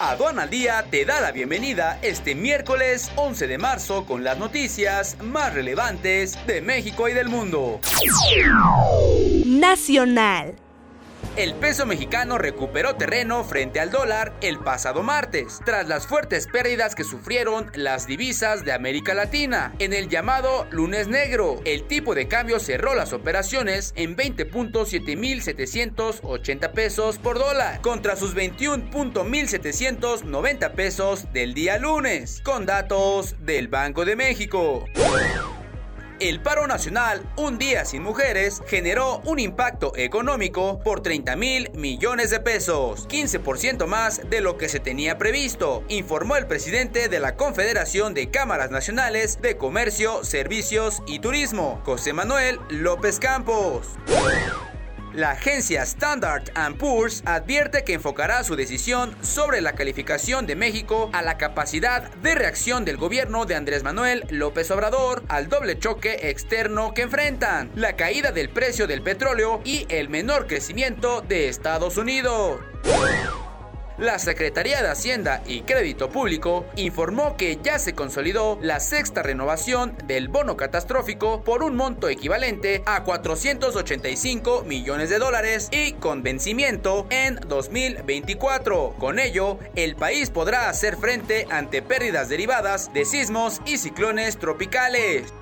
Aduana al Día te da la bienvenida este miércoles 11 de marzo con las noticias más relevantes de México y del mundo. Nacional. El peso mexicano recuperó terreno frente al dólar el pasado martes, tras las fuertes pérdidas que sufrieron las divisas de América Latina. En el llamado lunes negro, el tipo de cambio cerró las operaciones en 20.7780 pesos por dólar, contra sus 21.1790 pesos del día lunes, con datos del Banco de México. El paro nacional, un día sin mujeres, generó un impacto económico por 30 mil millones de pesos, 15% más de lo que se tenía previsto, informó el presidente de la Confederación de Cámaras Nacionales de Comercio, Servicios y Turismo, José Manuel López Campos. La agencia Standard Poor's advierte que enfocará su decisión sobre la calificación de México a la capacidad de reacción del gobierno de Andrés Manuel López Obrador al doble choque externo que enfrentan, la caída del precio del petróleo y el menor crecimiento de Estados Unidos. La Secretaría de Hacienda y Crédito Público informó que ya se consolidó la sexta renovación del bono catastrófico por un monto equivalente a 485 millones de dólares y con vencimiento en 2024. Con ello, el país podrá hacer frente ante pérdidas derivadas de sismos y ciclones tropicales.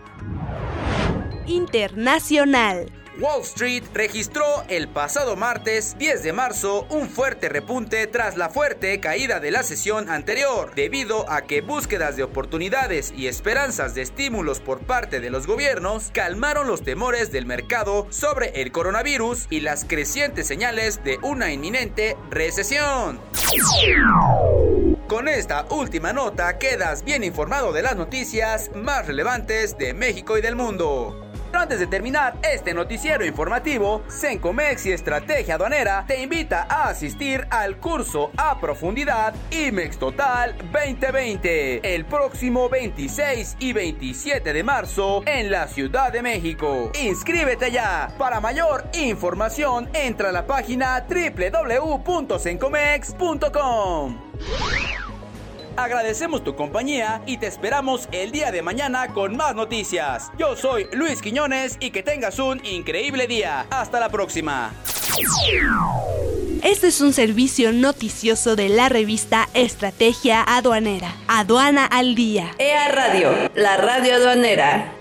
Internacional. Wall Street registró el pasado martes 10 de marzo un fuerte repunte tras la fuerte caída de la sesión anterior, debido a que búsquedas de oportunidades y esperanzas de estímulos por parte de los gobiernos calmaron los temores del mercado sobre el coronavirus y las crecientes señales de una inminente recesión. Con esta última nota quedas bien informado de las noticias más relevantes de México y del mundo antes de terminar este noticiero informativo, Sencomex y Estrategia Aduanera te invita a asistir al curso a profundidad IMEX Total 2020 el próximo 26 y 27 de marzo en la Ciudad de México. Inscríbete ya. Para mayor información, entra a la página www.sencomex.com. Agradecemos tu compañía y te esperamos el día de mañana con más noticias. Yo soy Luis Quiñones y que tengas un increíble día. Hasta la próxima. Este es un servicio noticioso de la revista Estrategia Aduanera. Aduana al Día. EA Radio, la radio aduanera.